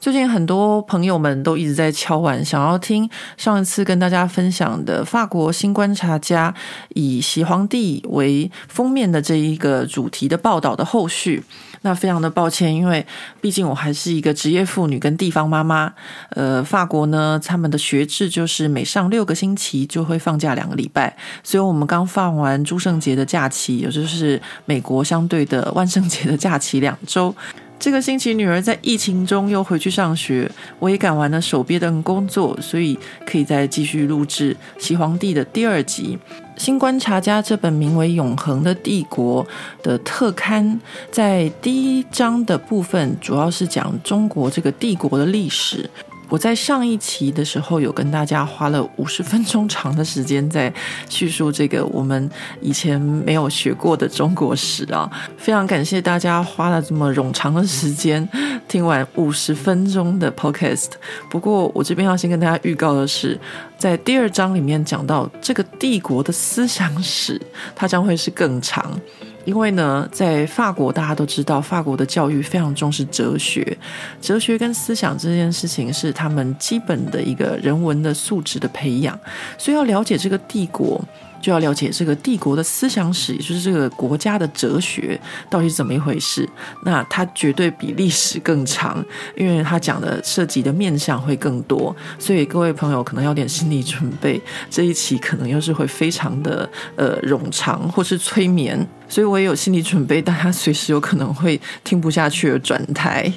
最近很多朋友们都一直在敲碗，想要听上一次跟大家分享的法国新观察家以洗皇帝为封面的这一个主题的报道的后续。那非常的抱歉，因为毕竟我还是一个职业妇女跟地方妈妈。呃，法国呢，他们的学制就是每上六个星期就会放假两个礼拜，所以我们刚放完诸圣节的假期，也就是美国相对的万圣节的假期两周。这个星期，女儿在疫情中又回去上学，我也赶完了手边的工作，所以可以再继续录制《洗皇帝》的第二集。新观察家这本名为《永恒的帝国》的特刊，在第一章的部分，主要是讲中国这个帝国的历史。我在上一期的时候有跟大家花了五十分钟长的时间在叙述这个我们以前没有学过的中国史啊，非常感谢大家花了这么冗长的时间听完五十分钟的 podcast。不过我这边要先跟大家预告的是，在第二章里面讲到这个帝国的思想史，它将会是更长。因为呢，在法国，大家都知道，法国的教育非常重视哲学，哲学跟思想这件事情是他们基本的一个人文的素质的培养，所以要了解这个帝国。就要了解这个帝国的思想史，也就是这个国家的哲学到底是怎么一回事。那它绝对比历史更长，因为它讲的涉及的面向会更多。所以各位朋友可能要点心理准备，这一期可能又是会非常的呃冗长或是催眠。所以我也有心理准备，大家随时有可能会听不下去而转台。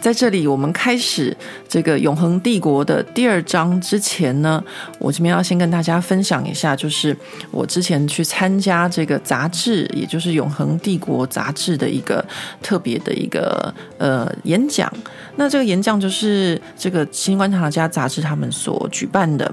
在这里，我们开始这个《永恒帝国》的第二章之前呢，我这边要先跟大家分享一下，就是我之前去参加这个杂志，也就是《永恒帝国》杂志的一个特别的一个呃演讲。那这个演讲就是这个《新观察家》杂志他们所举办的。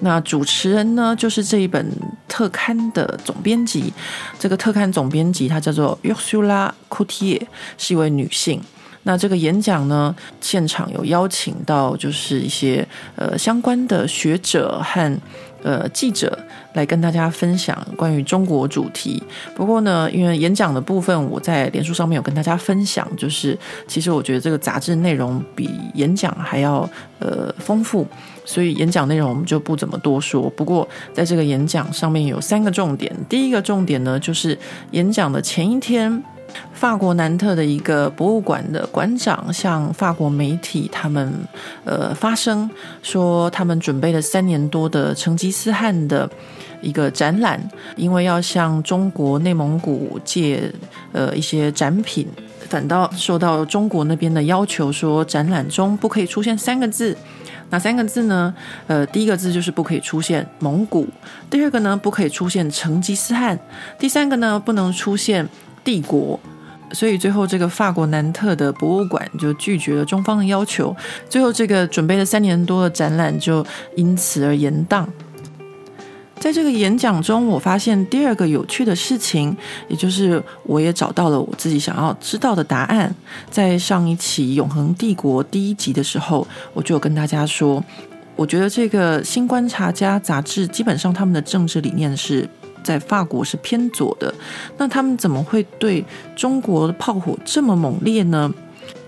那主持人呢，就是这一本特刊的总编辑。这个特刊总编辑她叫做 Yosula Coutie，是一位女性。那这个演讲呢，现场有邀请到就是一些呃相关的学者和呃记者来跟大家分享关于中国主题。不过呢，因为演讲的部分我在脸书上面有跟大家分享，就是其实我觉得这个杂志内容比演讲还要呃丰富，所以演讲内容我们就不怎么多说。不过在这个演讲上面有三个重点，第一个重点呢，就是演讲的前一天。法国南特的一个博物馆的馆长向法国媒体他们呃发声，说他们准备了三年多的成吉思汗的一个展览，因为要向中国内蒙古借呃一些展品，反倒受到中国那边的要求，说展览中不可以出现三个字，哪三个字呢？呃，第一个字就是不可以出现蒙古，第二个呢不可以出现成吉思汗，第三个呢不能出现。帝国，所以最后这个法国南特的博物馆就拒绝了中方的要求，最后这个准备了三年多的展览就因此而延宕。在这个演讲中，我发现第二个有趣的事情，也就是我也找到了我自己想要知道的答案。在上一期《永恒帝国》第一集的时候，我就有跟大家说，我觉得这个《新观察家》杂志基本上他们的政治理念是。在法国是偏左的，那他们怎么会对中国的炮火这么猛烈呢？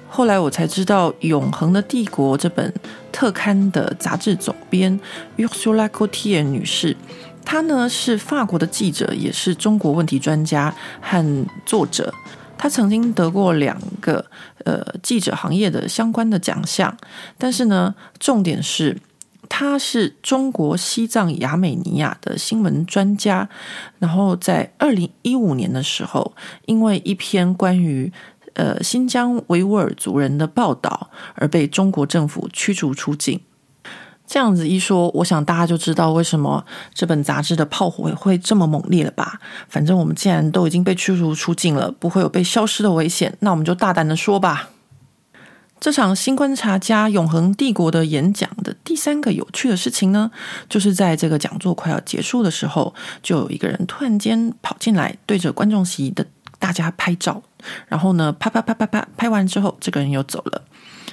后来我才知道，《永恒的帝国》这本特刊的杂志总编 Ursula Coutier 女士，她呢是法国的记者，也是中国问题专家和作者。她曾经得过两个呃记者行业的相关的奖项，但是呢，重点是。他是中国西藏亚美尼亚的新闻专家，然后在二零一五年的时候，因为一篇关于呃新疆维吾尔族人的报道而被中国政府驱逐出境。这样子一说，我想大家就知道为什么这本杂志的炮火会这么猛烈了吧？反正我们既然都已经被驱逐出境了，不会有被消失的危险，那我们就大胆的说吧。这场新观察家永恒帝国的演讲的第三个有趣的事情呢，就是在这个讲座快要结束的时候，就有一个人突然间跑进来，对着观众席的大家拍照，然后呢，啪啪啪啪啪，拍完之后，这个人又走了。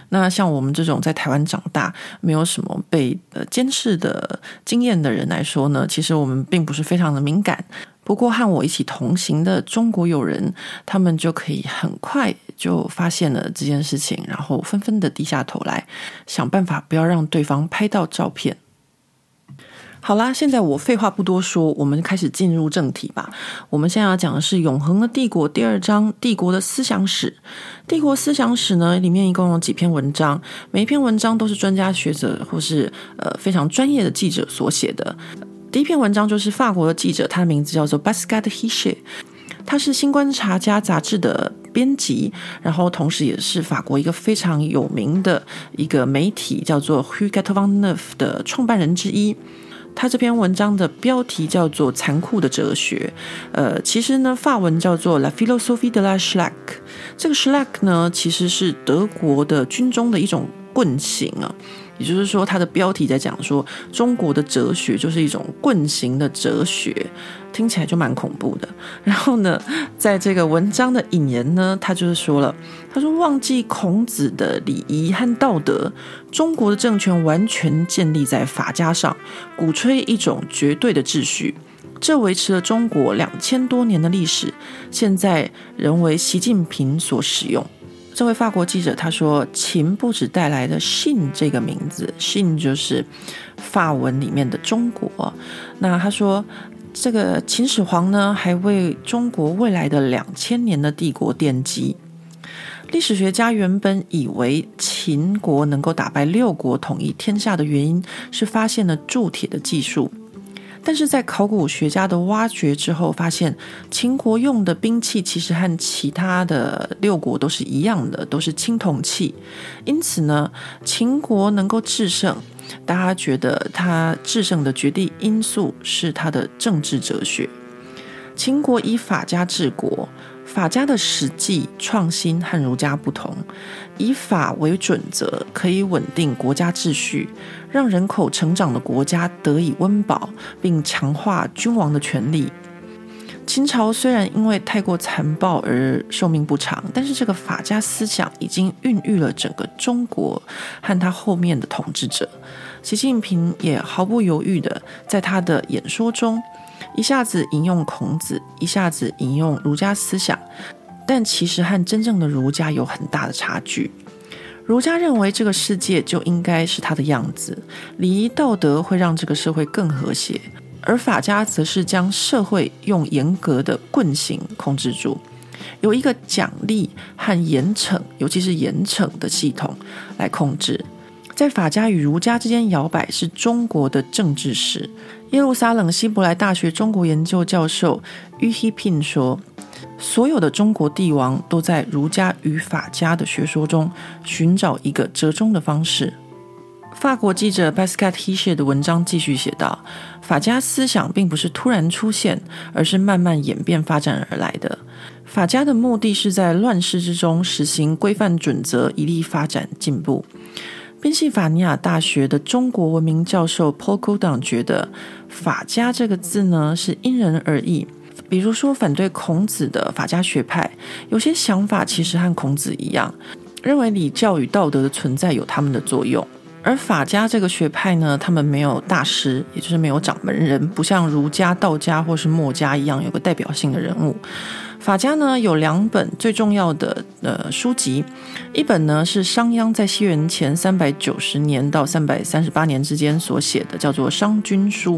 那像我们这种在台湾长大，没有什么被呃监视的经验的人来说呢，其实我们并不是非常的敏感。不过和我一起同行的中国友人，他们就可以很快就发现了这件事情，然后纷纷的低下头来，想办法不要让对方拍到照片。好啦，现在我废话不多说，我们开始进入正题吧。我们现在要讲的是《永恒的帝国》第二章“帝国的思想史”。帝国思想史呢，里面一共有几篇文章，每一篇文章都是专家学者或是呃非常专业的记者所写的。第一篇文章就是法国的记者，他的名字叫做 Pascal Hichet，他是《新观察家》杂志的编辑，然后同时也是法国一个非常有名的一个媒体，叫做 Rue 89的创办人之一。他这篇文章的标题叫做《残酷的哲学》，呃，其实呢，法文叫做 La philosophie de la Schlag。这个 Schlag 呢，其实是德国的军中的一种棍型啊。也就是说，它的标题在讲说，中国的哲学就是一种棍形的哲学，听起来就蛮恐怖的。然后呢，在这个文章的引言呢，他就是说了，他说忘记孔子的礼仪和道德，中国的政权完全建立在法家上，鼓吹一种绝对的秩序，这维持了中国两千多年的历史，现在仍为习近平所使用。这位法国记者他说：“秦不止带来的‘信’这个名字，‘信’就是法文里面的中国。那他说，这个秦始皇呢，还为中国未来的两千年的帝国奠基。历史学家原本以为秦国能够打败六国，统一天下的原因是发现了铸铁的技术。”但是在考古学家的挖掘之后，发现秦国用的兵器其实和其他的六国都是一样的，都是青铜器。因此呢，秦国能够制胜，大家觉得它制胜的决定因素是它的政治哲学。秦国以法家治国。法家的实际创新和儒家不同，以法为准则，可以稳定国家秩序，让人口成长的国家得以温饱，并强化君王的权力。秦朝虽然因为太过残暴而寿命不长，但是这个法家思想已经孕育了整个中国和他后面的统治者。习近平也毫不犹豫地在他的演说中。一下子引用孔子，一下子引用儒家思想，但其实和真正的儒家有很大的差距。儒家认为这个世界就应该是它的样子，礼仪道德会让这个社会更和谐，而法家则是将社会用严格的棍刑控制住，有一个奖励和严惩，尤其是严惩的系统来控制。在法家与儒家之间摇摆，是中国的政治史。耶路撒冷希伯来大学中国研究教授于希聘说：“所有的中国帝王都在儒家与法家的学说中寻找一个折中的方式。”法国记者 Pascal Hichet 的文章继续写道：“法家思想并不是突然出现，而是慢慢演变发展而来的。法家的目的是在乱世之中实行规范准则，以利发展进步。”宾夕法尼亚大学的中国文明教授 Paul Godin 觉得“法家”这个字呢是因人而异。比如说，反对孔子的法家学派，有些想法其实和孔子一样，认为礼教与道德的存在有他们的作用。而法家这个学派呢，他们没有大师，也就是没有掌门人，不像儒家、道家或是墨家一样有个代表性的人物。法家呢有两本最重要的呃书籍，一本呢是商鞅在西元前三百九十年到三百三十八年之间所写的，叫做《商君书》；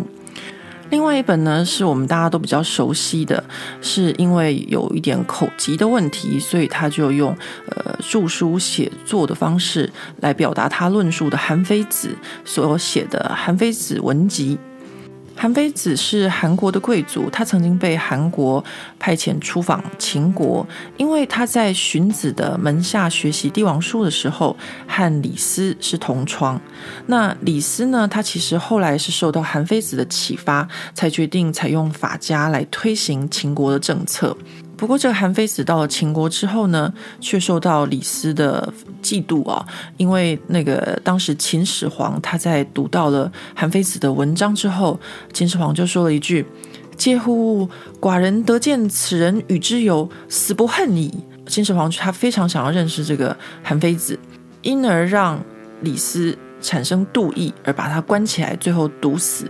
另外一本呢是我们大家都比较熟悉的，是因为有一点口疾的问题，所以他就用呃著书写作的方式来表达他论述的韩非子所写的《韩非子文集》。韩非子是韩国的贵族，他曾经被韩国派遣出访秦国，因为他在荀子的门下学习帝王术的时候，和李斯是同窗。那李斯呢，他其实后来是受到韩非子的启发，才决定采用法家来推行秦国的政策。不过，这个韩非子到了秦国之后呢，却受到李斯的嫉妒啊，因为那个当时秦始皇他在读到了韩非子的文章之后，秦始皇就说了一句：“嗟乎！寡人得见此人与之友，死不恨矣。”秦始皇他非常想要认识这个韩非子，因而让李斯产生妒意，而把他关起来，最后毒死。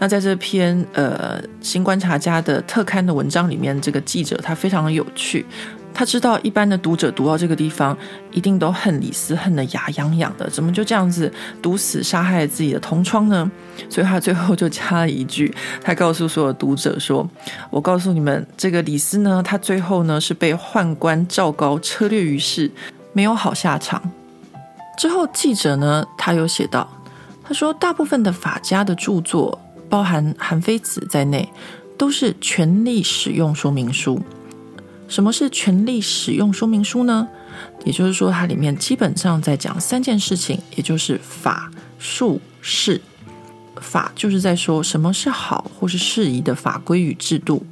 那在这篇呃《新观察家》的特刊的文章里面，这个记者他非常的有趣，他知道一般的读者读到这个地方，一定都恨李斯，恨得牙痒痒的，怎么就这样子毒死杀害自己的同窗呢？所以他最后就加了一句，他告诉所有读者说：“我告诉你们，这个李斯呢，他最后呢是被宦官赵高车掠于市，没有好下场。”之后记者呢，他有写到，他说大部分的法家的著作。包含韩非子在内，都是权利使用说明书。什么是权利使用说明书呢？也就是说，它里面基本上在讲三件事情，也就是法、术、势。法就是在说什么是好或是适宜的法规与制度，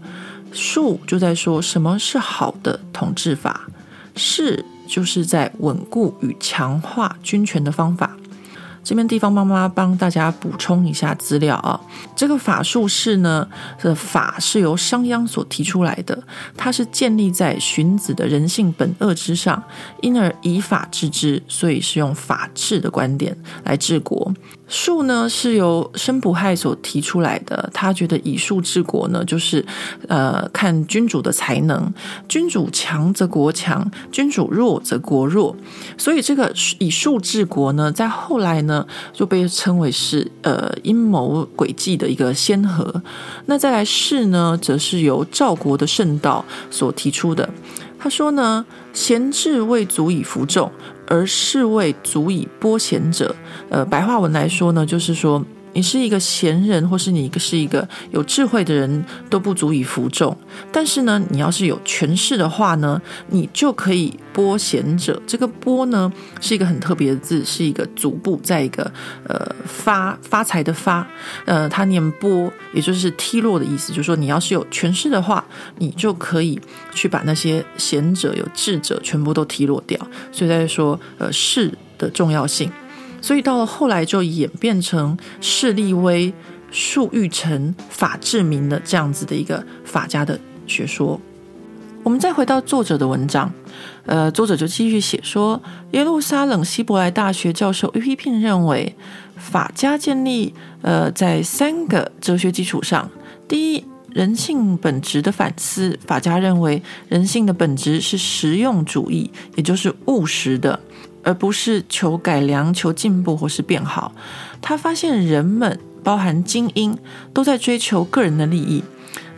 术就在说什么是好的统治法，势就是在稳固与强化军权的方法。这边地方妈妈帮大家补充一下资料啊，这个法术是呢，的法是由商鞅所提出来的，它是建立在荀子的人性本恶之上，因而以法治之，所以是用法治的观点来治国。术呢是由申不害所提出来的，他觉得以术治国呢，就是呃看君主的才能，君主强则国强，君主弱则国弱，所以这个以术治国呢，在后来呢就被称为是呃阴谋诡计的一个先河。那再来势呢，则是由赵国的圣道所提出的。他说呢，贤智未足以服众，而是为足以剥贤者。呃，白话文来说呢，就是说。你是一个贤人，或是你是一个有智慧的人，都不足以服众。但是呢，你要是有权势的话呢，你就可以剥贤者。这个“剥”呢，是一个很特别的字，是一个足部，在一个呃发发财的“发”，呃，它念“剥”，也就是踢落的意思。就是说，你要是有权势的话，你就可以去把那些贤者、有智者全部都踢落掉。所以在说，呃，势的重要性。所以到了后来，就演变成势立威、术欲成、法治民的这样子的一个法家的学说。我们再回到作者的文章，呃，作者就继续写说，耶路撒冷希伯来大学教授 E.P. Pin 认为，法家建立呃在三个哲学基础上：第一，人性本质的反思，法家认为人性的本质是实用主义，也就是务实的。而不是求改良、求进步或是变好。他发现人们，包含精英，都在追求个人的利益。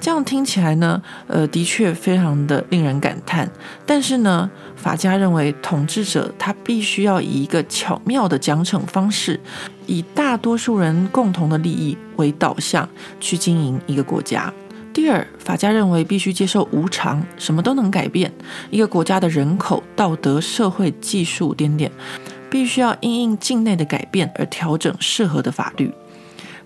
这样听起来呢，呃，的确非常的令人感叹。但是呢，法家认为统治者他必须要以一个巧妙的奖惩方式，以大多数人共同的利益为导向去经营一个国家。第二，法家认为必须接受无常，什么都能改变。一个国家的人口、道德、社会、技术点点，必须要因应境内的改变而调整适合的法律。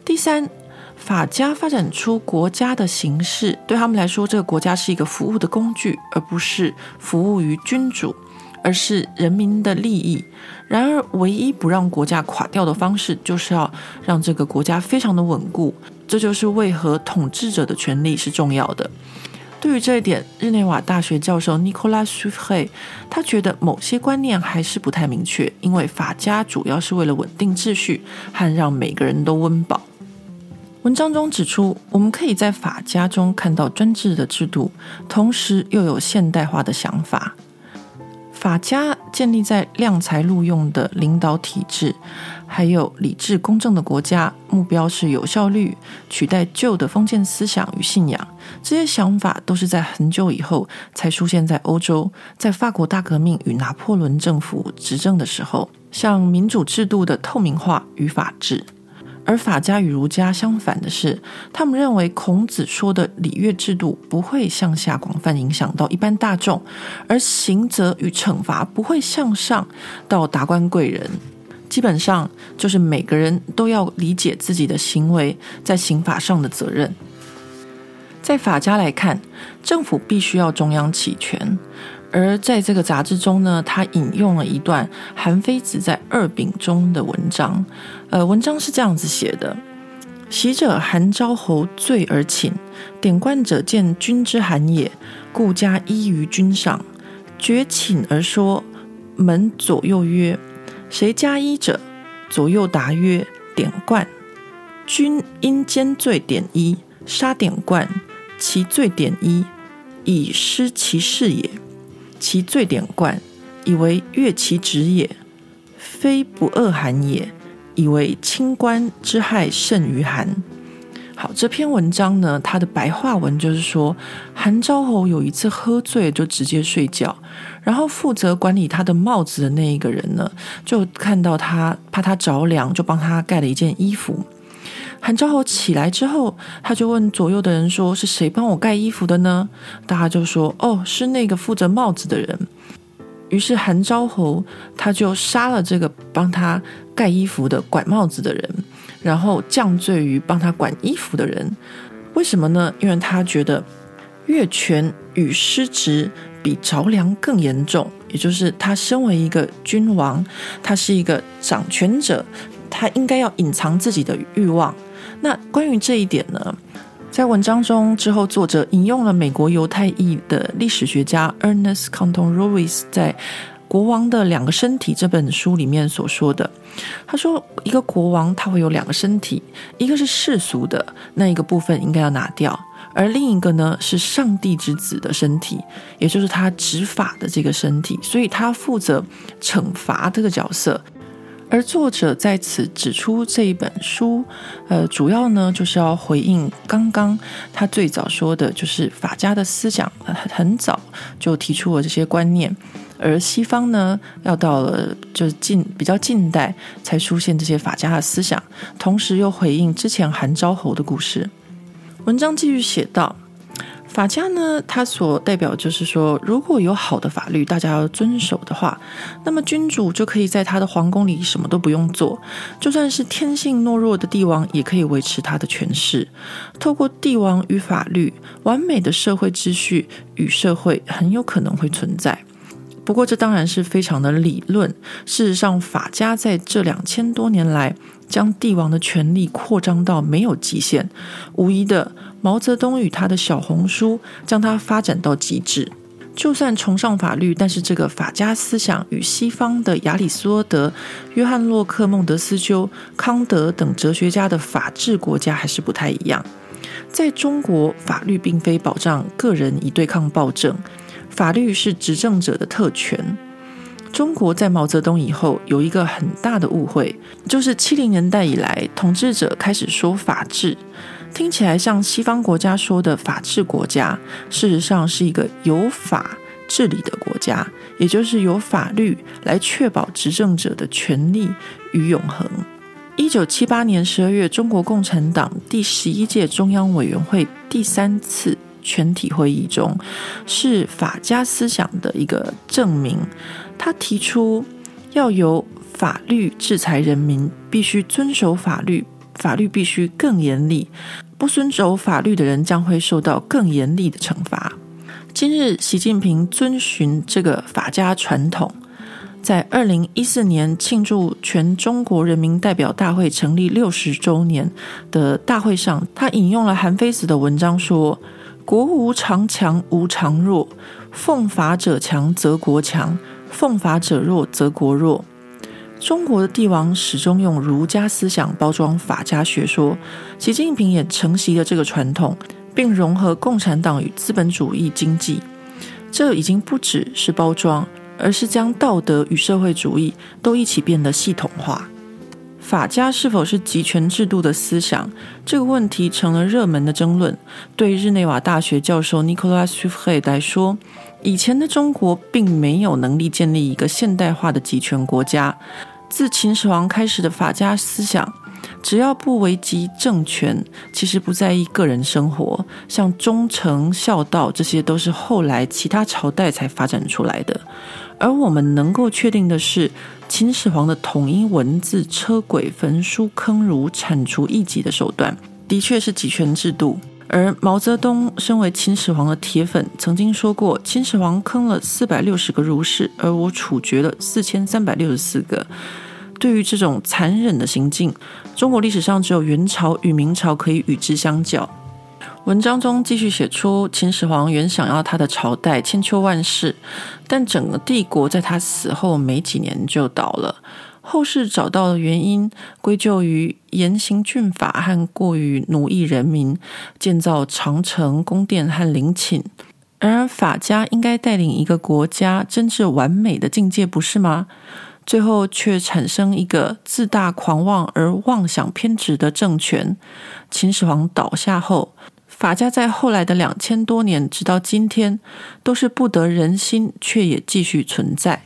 第三，法家发展出国家的形式，对他们来说，这个国家是一个服务的工具，而不是服务于君主，而是人民的利益。然而，唯一不让国家垮掉的方式，就是要让这个国家非常的稳固。这就是为何统治者的权力是重要的。对于这一点，日内瓦大学教授尼古拉苏菲他觉得某些观念还是不太明确，因为法家主要是为了稳定秩序和让每个人都温饱。文章中指出，我们可以在法家中看到专制的制度，同时又有现代化的想法。法家建立在量才录用的领导体制，还有理智公正的国家，目标是有效率，取代旧的封建思想与信仰。这些想法都是在很久以后才出现在欧洲，在法国大革命与拿破仑政府执政的时候，像民主制度的透明化与法治。而法家与儒家相反的是，他们认为孔子说的礼乐制度不会向下广泛影响到一般大众，而刑责与惩罚不会向上到达官贵人，基本上就是每个人都要理解自己的行为在刑法上的责任。在法家来看，政府必须要中央集权。而在这个杂志中呢，他引用了一段韩非子在《二秉》中的文章。呃，文章是这样子写的：“昔者韩昭侯醉而寝，典冠者见君之寒也，故加衣于君上。绝寝而说，门左右曰：‘谁加衣者？’左右答曰：‘典冠。’君因奸罪典衣，杀典冠，其罪典衣，以失其事也。”其罪典冠，以为越其职也，非不恶寒也，以为清官之害甚于寒。好，这篇文章呢，它的白话文就是说，韩昭侯有一次喝醉就直接睡觉，然后负责管理他的帽子的那一个人呢，就看到他怕他着凉，就帮他盖了一件衣服。韩昭侯起来之后，他就问左右的人说：“是谁帮我盖衣服的呢？”大家就说：“哦，是那个负责帽子的人。”于是韩昭侯他就杀了这个帮他盖衣服的管帽子的人，然后降罪于帮他管衣服的人。为什么呢？因为他觉得越权与失职比着凉更严重，也就是他身为一个君王，他是一个掌权者，他应该要隐藏自己的欲望。那关于这一点呢，在文章中之后，作者引用了美国犹太裔的历史学家 Ernest Kantorowicz 在《国王的两个身体》这本书里面所说的。他说，一个国王他会有两个身体，一个是世俗的那一个部分应该要拿掉，而另一个呢是上帝之子的身体，也就是他执法的这个身体，所以他负责惩罚这个角色。而作者在此指出，这一本书，呃，主要呢就是要回应刚刚他最早说的，就是法家的思想很早就提出了这些观念，而西方呢要到了就是近比较近代才出现这些法家的思想，同时又回应之前韩昭侯的故事。文章继续写道。法家呢，它所代表就是说，如果有好的法律，大家要遵守的话，那么君主就可以在他的皇宫里什么都不用做，就算是天性懦弱的帝王，也可以维持他的权势。透过帝王与法律，完美的社会秩序与社会很有可能会存在。不过，这当然是非常的理论。事实上，法家在这两千多年来，将帝王的权力扩张到没有极限，无疑的。毛泽东与他的小红书将它发展到极致。就算崇尚法律，但是这个法家思想与西方的亚里士多德、约翰洛克、孟德斯鸠、康德等哲学家的法治国家还是不太一样。在中国，法律并非保障个人以对抗暴政，法律是执政者的特权。中国在毛泽东以后有一个很大的误会，就是七零年代以来，统治者开始说法治。听起来像西方国家说的法治国家，事实上是一个有法治理的国家，也就是有法律来确保执政者的权利与永恒。一九七八年十二月，中国共产党第十一届中央委员会第三次全体会议中，是法家思想的一个证明。他提出要由法律制裁人民，必须遵守法律。法律必须更严厉，不遵守法律的人将会受到更严厉的惩罚。今日，习近平遵循这个法家传统，在二零一四年庆祝全中国人民代表大会成立六十周年的大会上，他引用了韩非子的文章说：“国无常强，无常弱。奉法者强则国强，奉法者弱则国弱。”中国的帝王始终用儒家思想包装法家学说，习近平也承袭了这个传统，并融合共产党与资本主义经济。这已经不只是包装，而是将道德与社会主义都一起变得系统化。法家是否是集权制度的思想？这个问题成了热门的争论。对日内瓦大学教授 Nicolas s u f r e 来说，以前的中国并没有能力建立一个现代化的集权国家。自秦始皇开始的法家思想，只要不危及政权，其实不在意个人生活，像忠诚孝道，这些都是后来其他朝代才发展出来的。而我们能够确定的是，秦始皇的统一文字、车轨、焚书坑儒、铲除异己的手段，的确是集权制度。而毛泽东身为秦始皇的铁粉，曾经说过：“秦始皇坑了四百六十个儒士，而我处决了四千三百六十四个。”对于这种残忍的行径，中国历史上只有元朝与明朝可以与之相较。文章中继续写出，秦始皇原想要他的朝代千秋万世，但整个帝国在他死后没几年就倒了。后世找到的原因，归咎于严刑峻法和过于奴役人民，建造长城、宫殿和陵寝。然而，法家应该带领一个国家臻至完美的境界，不是吗？最后却产生一个自大狂妄而妄想偏执的政权。秦始皇倒下后，法家在后来的两千多年，直到今天，都是不得人心，却也继续存在。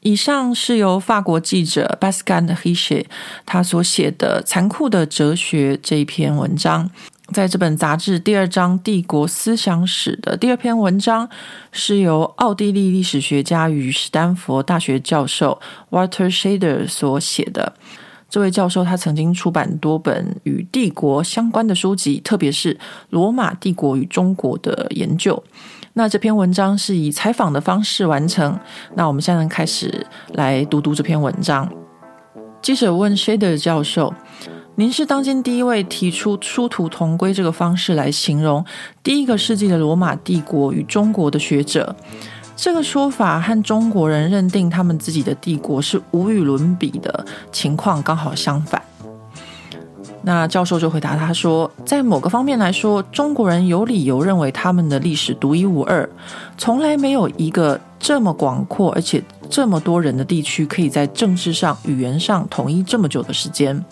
以上是由法国记者 Pascal Richer 他所写的《残酷的哲学》这一篇文章。在这本杂志第二章《帝国思想史》的第二篇文章，是由奥地利历史学家与史丹佛大学教授 Walter Shader 所写的。这位教授他曾经出版多本与帝国相关的书籍，特别是罗马帝国与中国的研究。那这篇文章是以采访的方式完成。那我们现在开始来读读这篇文章。记者问 Shader 教授：“您是当今第一位提出殊途同归这个方式来形容第一个世纪的罗马帝国与中国的学者。这个说法和中国人认定他们自己的帝国是无与伦比的情况刚好相反。”那教授就回答他说，在某个方面来说，中国人有理由认为他们的历史独一无二，从来没有一个这么广阔而且这么多人的地区可以在政治上、语言上统一这么久的时间。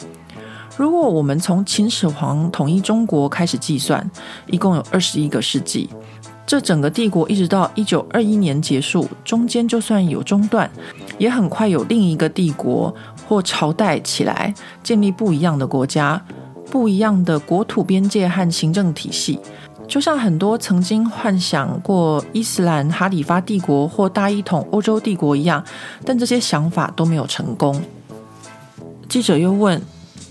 如果我们从秦始皇统一中国开始计算，一共有二十一个世纪，这整个帝国一直到一九二一年结束，中间就算有中断，也很快有另一个帝国。或朝代起来，建立不一样的国家，不一样的国土边界和行政体系，就像很多曾经幻想过伊斯兰哈里发帝国或大一统欧洲帝国一样，但这些想法都没有成功。记者又问：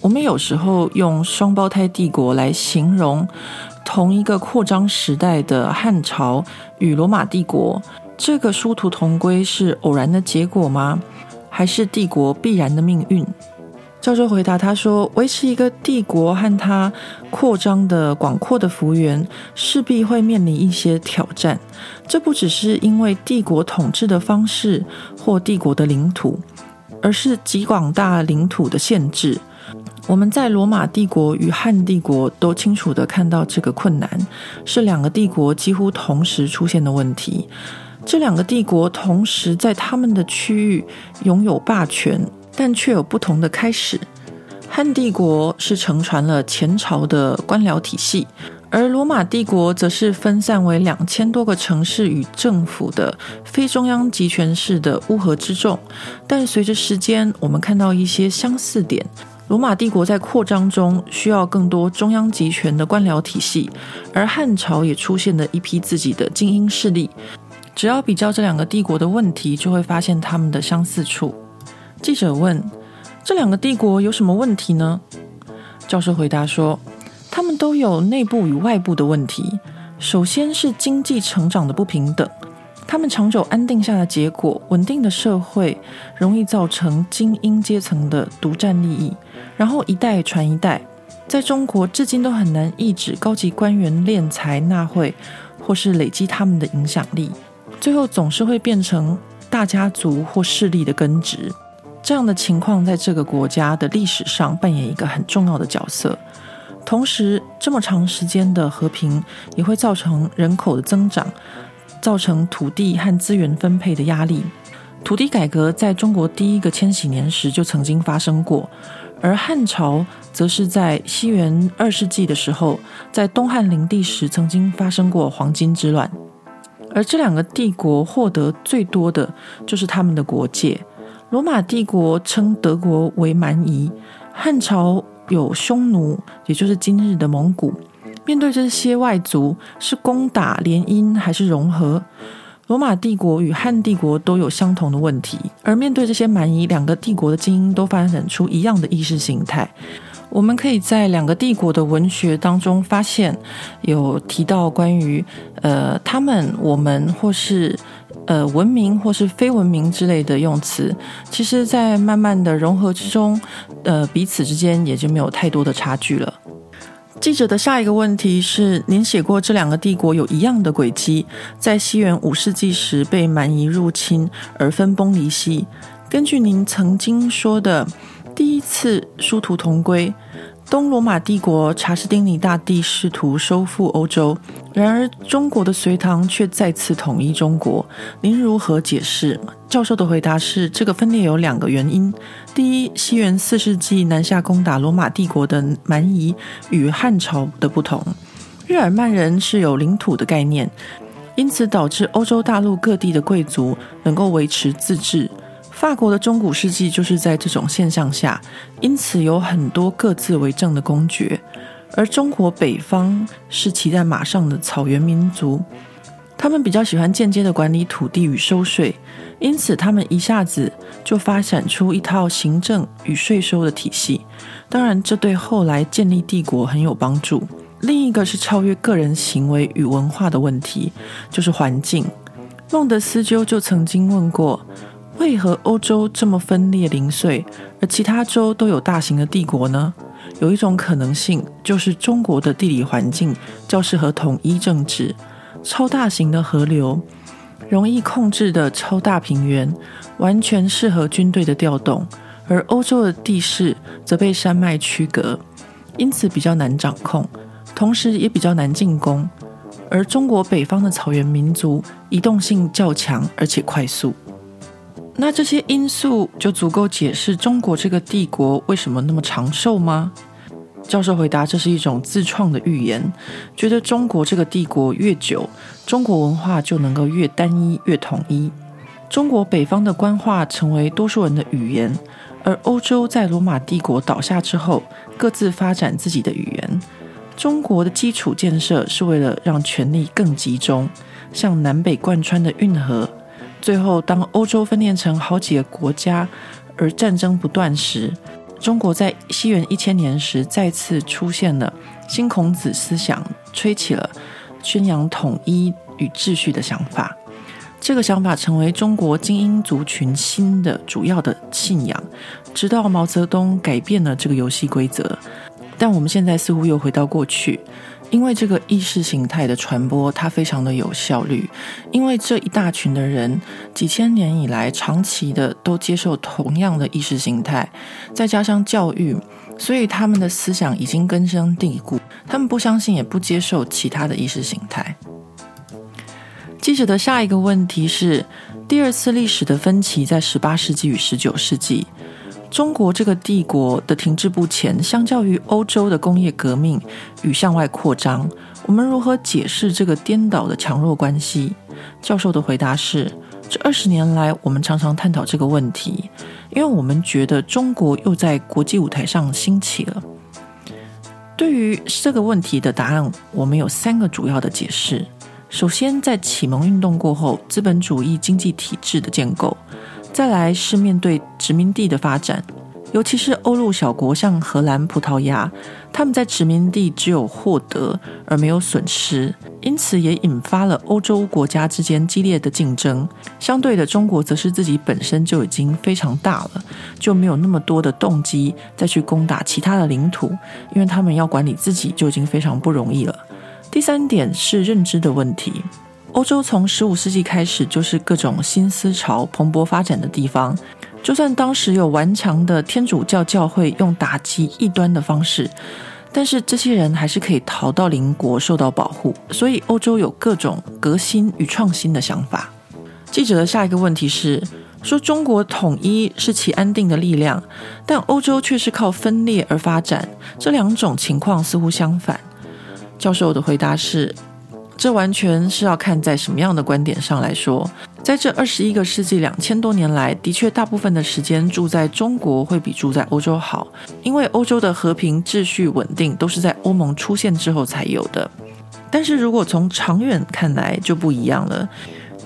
我们有时候用双胞胎帝国来形容同一个扩张时代的汉朝与罗马帝国，这个殊途同归是偶然的结果吗？还是帝国必然的命运？教授回答他说：“维持一个帝国和它扩张的广阔的幅员，势必会面临一些挑战。这不只是因为帝国统治的方式或帝国的领土，而是极广大领土的限制。我们在罗马帝国与汉帝国都清楚地看到这个困难，是两个帝国几乎同时出现的问题。”这两个帝国同时在他们的区域拥有霸权，但却有不同的开始。汉帝国是承传了前朝的官僚体系，而罗马帝国则是分散为两千多个城市与政府的非中央集权式的乌合之众。但随着时间，我们看到一些相似点：罗马帝国在扩张中需要更多中央集权的官僚体系，而汉朝也出现了一批自己的精英势力。只要比较这两个帝国的问题，就会发现他们的相似处。记者问：“这两个帝国有什么问题呢？”教授回答说：“他们都有内部与外部的问题。首先是经济成长的不平等，他们长久安定下的结果，稳定的社会容易造成精英阶层的独占利益，然后一代传一代。在中国，至今都很难抑制高级官员敛财纳贿，或是累积他们的影响力。”最后总是会变成大家族或势力的根植，这样的情况在这个国家的历史上扮演一个很重要的角色。同时，这么长时间的和平也会造成人口的增长，造成土地和资源分配的压力。土地改革在中国第一个千禧年时就曾经发生过，而汉朝则是在西元二世纪的时候，在东汉灵帝时曾经发生过黄巾之乱。而这两个帝国获得最多的就是他们的国界。罗马帝国称德国为蛮夷，汉朝有匈奴，也就是今日的蒙古。面对这些外族，是攻打联姻还是融合？罗马帝国与汉帝国都有相同的问题。而面对这些蛮夷，两个帝国的精英都发展出一样的意识形态。我们可以在两个帝国的文学当中发现，有提到关于呃他们、我们或是呃文明或是非文明之类的用词。其实，在慢慢的融合之中，呃彼此之间也就没有太多的差距了。记者的下一个问题是：您写过这两个帝国有一样的轨迹，在西元五世纪时被蛮夷入侵而分崩离析。根据您曾经说的，第一次殊途同归。东罗马帝国查士丁尼大帝试图收复欧洲，然而中国的隋唐却再次统一中国。您如何解释？教授的回答是：这个分裂有两个原因。第一，西元四世纪南下攻打罗马帝国的蛮夷与汉朝的不同，日耳曼人是有领土的概念，因此导致欧洲大陆各地的贵族能够维持自治。法国的中古世纪就是在这种现象下，因此有很多各自为政的公爵，而中国北方是骑在马上的草原民族，他们比较喜欢间接的管理土地与收税，因此他们一下子就发展出一套行政与税收的体系。当然，这对后来建立帝国很有帮助。另一个是超越个人行为与文化的问题，就是环境。孟德斯鸠就曾经问过。为何欧洲这么分裂零碎，而其他洲都有大型的帝国呢？有一种可能性，就是中国的地理环境较适合统一政治，超大型的河流，容易控制的超大平原，完全适合军队的调动；而欧洲的地势则被山脉区隔，因此比较难掌控，同时也比较难进攻。而中国北方的草原民族移动性较强，而且快速。那这些因素就足够解释中国这个帝国为什么那么长寿吗？教授回答：这是一种自创的预言，觉得中国这个帝国越久，中国文化就能够越单一、越统一。中国北方的官话成为多数人的语言，而欧洲在罗马帝国倒下之后，各自发展自己的语言。中国的基础建设是为了让权力更集中，像南北贯穿的运河。最后，当欧洲分裂成好几个国家，而战争不断时，中国在西元一千年时再次出现了新孔子思想，吹起了宣扬统一与秩序的想法。这个想法成为中国精英族群新的主要的信仰，直到毛泽东改变了这个游戏规则。但我们现在似乎又回到过去。因为这个意识形态的传播，它非常的有效率。因为这一大群的人，几千年以来长期的都接受同样的意识形态，再加上教育，所以他们的思想已经根深蒂固。他们不相信，也不接受其他的意识形态。记者的下一个问题是：第二次历史的分歧在十八世纪与十九世纪。中国这个帝国的停滞不前，相较于欧洲的工业革命与向外扩张，我们如何解释这个颠倒的强弱关系？教授的回答是：这二十年来，我们常常探讨这个问题，因为我们觉得中国又在国际舞台上兴起了。对于这个问题的答案，我们有三个主要的解释。首先，在启蒙运动过后，资本主义经济体制的建构。再来是面对殖民地的发展，尤其是欧陆小国，像荷兰、葡萄牙，他们在殖民地只有获得而没有损失，因此也引发了欧洲国家之间激烈的竞争。相对的，中国则是自己本身就已经非常大了，就没有那么多的动机再去攻打其他的领土，因为他们要管理自己就已经非常不容易了。第三点是认知的问题。欧洲从十五世纪开始就是各种新思潮蓬勃发展的地方。就算当时有顽强的天主教教会用打击异端的方式，但是这些人还是可以逃到邻国受到保护。所以欧洲有各种革新与创新的想法。记者的下一个问题是：说中国统一是其安定的力量，但欧洲却是靠分裂而发展，这两种情况似乎相反。教授的回答是。这完全是要看在什么样的观点上来说，在这二十一个世纪两千多年来，的确大部分的时间住在中国会比住在欧洲好，因为欧洲的和平秩序稳定都是在欧盟出现之后才有的。但是如果从长远看来就不一样了，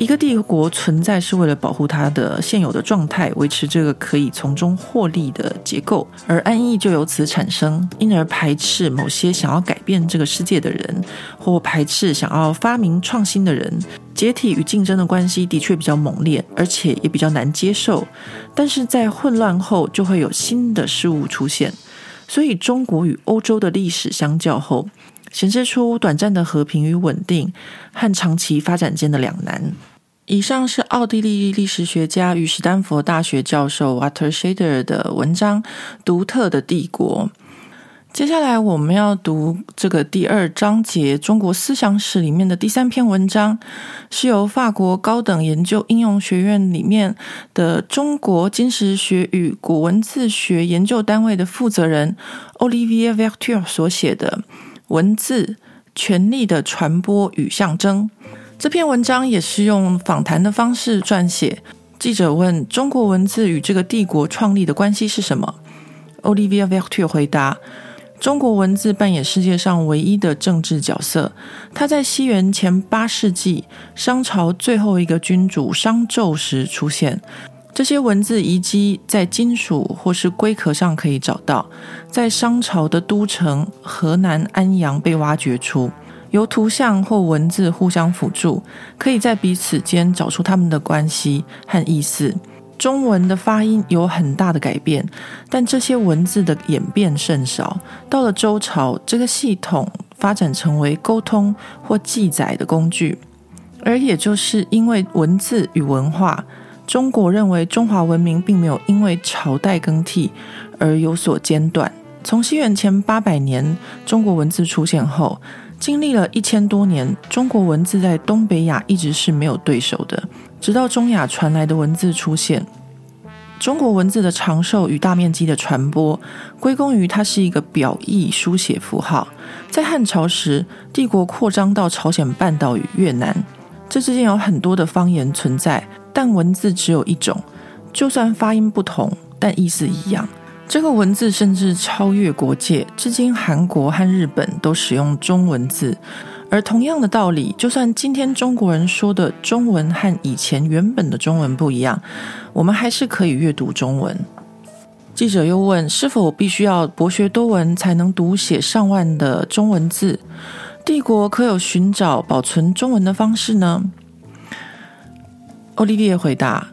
一个帝国存在是为了保护它的现有的状态，维持这个可以从中获利的结构，而安逸就由此产生，因而排斥某些想要改变这个世界的人，或排斥想要发明创新的人。解体与竞争的关系的确比较猛烈，而且也比较难接受。但是在混乱后，就会有新的事物出现。所以，中国与欧洲的历史相较后，显示出短暂的和平与稳定和长期发展间的两难。以上是奥地利历史学家与史丹佛大学教授 Walter Shader 的文章《独特的帝国》。接下来我们要读这个第二章节《中国思想史》里面的第三篇文章，是由法国高等研究应用学院里面的中国金石学与古文字学研究单位的负责人 Olivier v e r t u r 所写的《文字：权力的传播与象征》。这篇文章也是用访谈的方式撰写。记者问：“中国文字与这个帝国创立的关系是什么？”Olivia Verture 回答。中国文字扮演世界上唯一的政治角色。它在西元前八世纪，商朝最后一个君主商纣时出现。这些文字遗迹在金属或是龟壳上可以找到，在商朝的都城河南安阳被挖掘出。由图像或文字互相辅助，可以在彼此间找出他们的关系和意思。中文的发音有很大的改变，但这些文字的演变甚少。到了周朝，这个系统发展成为沟通或记载的工具。而也就是因为文字与文化，中国认为中华文明并没有因为朝代更替而有所间断。从西元前八百年中国文字出现后，经历了一千多年，中国文字在东北亚一直是没有对手的。直到中亚传来的文字出现，中国文字的长寿与大面积的传播，归功于它是一个表意书写符号。在汉朝时，帝国扩张到朝鲜半岛与越南，这之间有很多的方言存在，但文字只有一种，就算发音不同，但意思一样。这个文字甚至超越国界，至今韩国和日本都使用中文字。而同样的道理，就算今天中国人说的中文和以前原本的中文不一样，我们还是可以阅读中文。记者又问：是否必须要博学多闻才能读写上万的中文字？帝国可有寻找保存中文的方式呢？奥利维回答：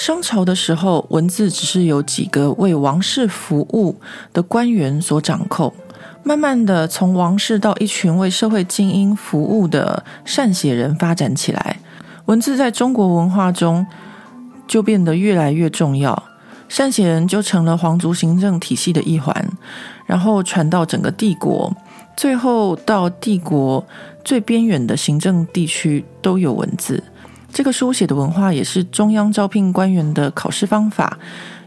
商朝的时候，文字只是由几个为王室服务的官员所掌控。慢慢的，从王室到一群为社会精英服务的善写人发展起来，文字在中国文化中就变得越来越重要，善写人就成了皇族行政体系的一环，然后传到整个帝国，最后到帝国最边缘的行政地区都有文字。这个书写的文化也是中央招聘官员的考试方法。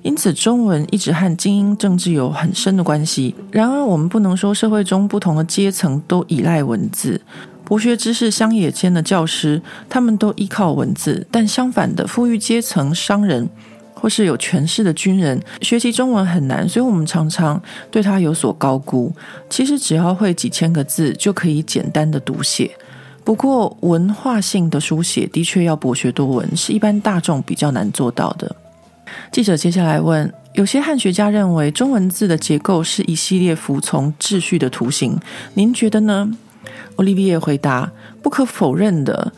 因此，中文一直和精英政治有很深的关系。然而，我们不能说社会中不同的阶层都依赖文字。博学知识乡野间的教师，他们都依靠文字；但相反的，富裕阶层、商人或是有权势的军人，学习中文很难，所以我们常常对他有所高估。其实，只要会几千个字，就可以简单的读写。不过，文化性的书写的确要博学多闻，是一般大众比较难做到的。记者接下来问：有些汉学家认为中文字的结构是一系列服从秩序的图形，您觉得呢？奥利维耶回答：不可否认的，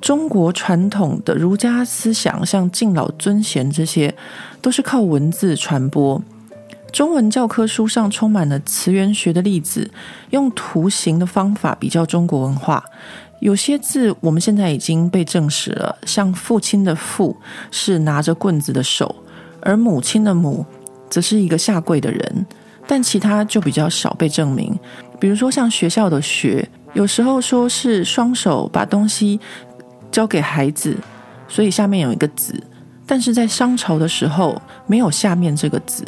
中国传统的儒家思想，像敬老尊贤这些，都是靠文字传播。中文教科书上充满了词源学的例子，用图形的方法比较中国文化。有些字我们现在已经被证实了，像父亲的“父”是拿着棍子的手，而母亲的“母”则是一个下跪的人。但其他就比较少被证明，比如说像学校的“学”，有时候说是双手把东西交给孩子，所以下面有一个“子”，但是在商朝的时候没有下面这个“子”，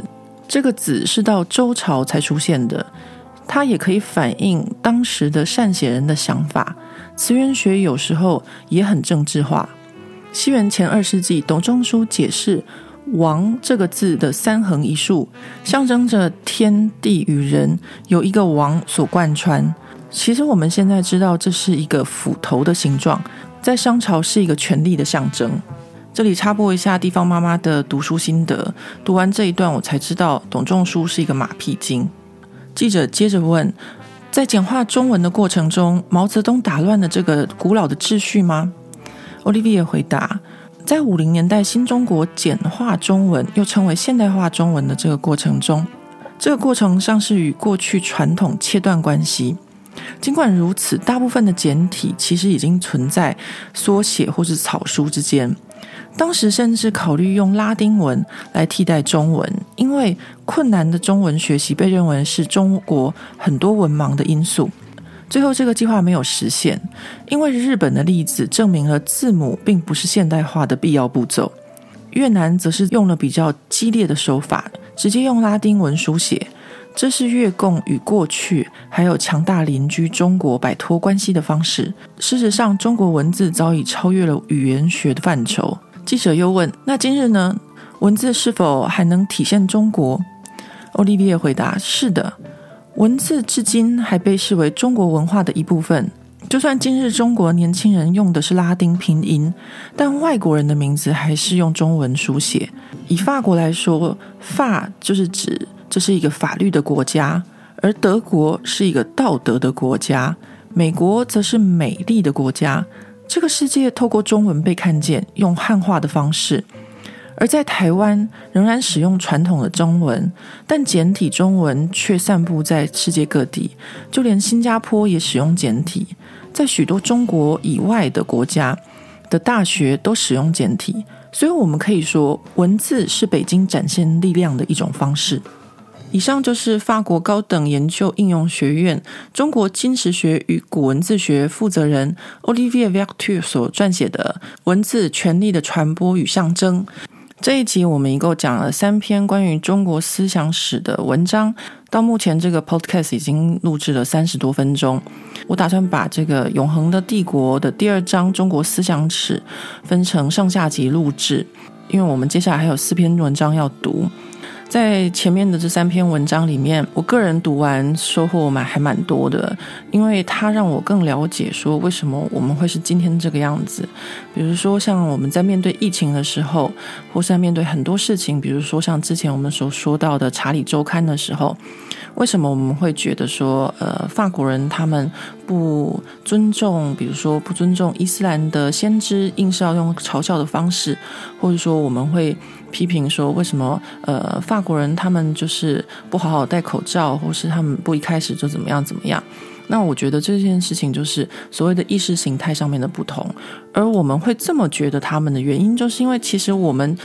这个“子”是到周朝才出现的，它也可以反映当时的善写人的想法。词源学有时候也很政治化。西元前二世纪，董仲舒解释“王”这个字的三横一竖，象征着天地与人有一个王所贯穿。其实我们现在知道这是一个斧头的形状，在商朝是一个权力的象征。这里插播一下地方妈妈的读书心得。读完这一段，我才知道董仲舒是一个马屁精。记者接着问：在简化中文的过程中，毛泽东打乱了这个古老的秩序吗？Olivier 回答：在五零年代新中国简化中文，又称为现代化中文的这个过程中，这个过程上是与过去传统切断关系。尽管如此，大部分的简体其实已经存在缩写或是草书之间。当时甚至考虑用拉丁文来替代中文，因为困难的中文学习被认为是中国很多文盲的因素。最后，这个计划没有实现，因为日本的例子证明了字母并不是现代化的必要步骤。越南则是用了比较激烈的手法，直接用拉丁文书写。这是越共与过去还有强大邻居中国摆脱关系的方式。事实上，中国文字早已超越了语言学的范畴。记者又问：“那今日呢？文字是否还能体现中国？”欧利维耶回答：“是的，文字至今还被视为中国文化的一部分。就算今日中国年轻人用的是拉丁拼音，但外国人的名字还是用中文书写。以法国来说，法就是指。”这是一个法律的国家，而德国是一个道德的国家，美国则是美丽的国家。这个世界透过中文被看见，用汉化的方式；而在台湾仍然使用传统的中文，但简体中文却散布在世界各地。就连新加坡也使用简体，在许多中国以外的国家的大学都使用简体。所以，我们可以说，文字是北京展现力量的一种方式。以上就是法国高等研究应用学院中国金石学与古文字学负责人 Olivier Vertu 所撰写的《文字权力的传播与象征》。这一集我们一共讲了三篇关于中国思想史的文章。到目前，这个 Podcast 已经录制了三十多分钟。我打算把这个《永恒的帝国》的第二章中国思想史分成上下集录制，因为我们接下来还有四篇文章要读。在前面的这三篇文章里面，我个人读完收获蛮还蛮多的，因为它让我更了解说为什么我们会是今天这个样子。比如说，像我们在面对疫情的时候，或是在面对很多事情，比如说像之前我们所说到的《查理周刊》的时候，为什么我们会觉得说，呃，法国人他们不尊重，比如说不尊重伊斯兰的先知，硬是要用嘲笑的方式，或者说我们会。批评说，为什么呃法国人他们就是不好好戴口罩，或是他们不一开始就怎么样怎么样？那我觉得这件事情就是所谓的意识形态上面的不同。而我们会这么觉得他们的原因，就是因为其实我们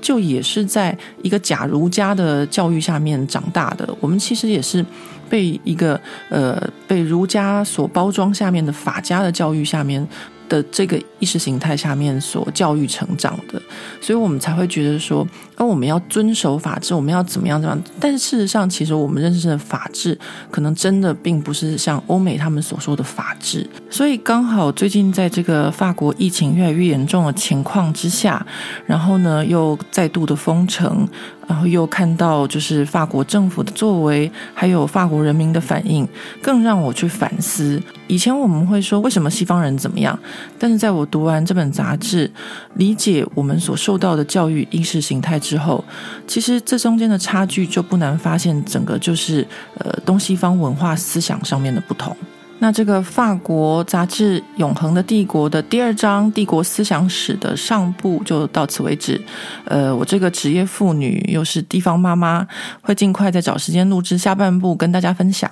就也是在一个假儒家的教育下面长大的，我们其实也是被一个呃被儒家所包装下面的法家的教育下面。的这个意识形态下面所教育成长的，所以我们才会觉得说，哦，我们要遵守法治，我们要怎么样怎么样。但是事实上，其实我们认识的法治，可能真的并不是像欧美他们所说的法治。所以刚好最近在这个法国疫情越来越严重的情况之下，然后呢又再度的封城。然后又看到，就是法国政府的作为，还有法国人民的反应，更让我去反思。以前我们会说，为什么西方人怎么样？但是在我读完这本杂志，理解我们所受到的教育意识形态之后，其实这中间的差距就不难发现，整个就是呃东西方文化思想上面的不同。那这个法国杂志《永恒的帝国》的第二章帝国思想史的上部就到此为止。呃，我这个职业妇女又是地方妈妈，会尽快再找时间录制下半部跟大家分享。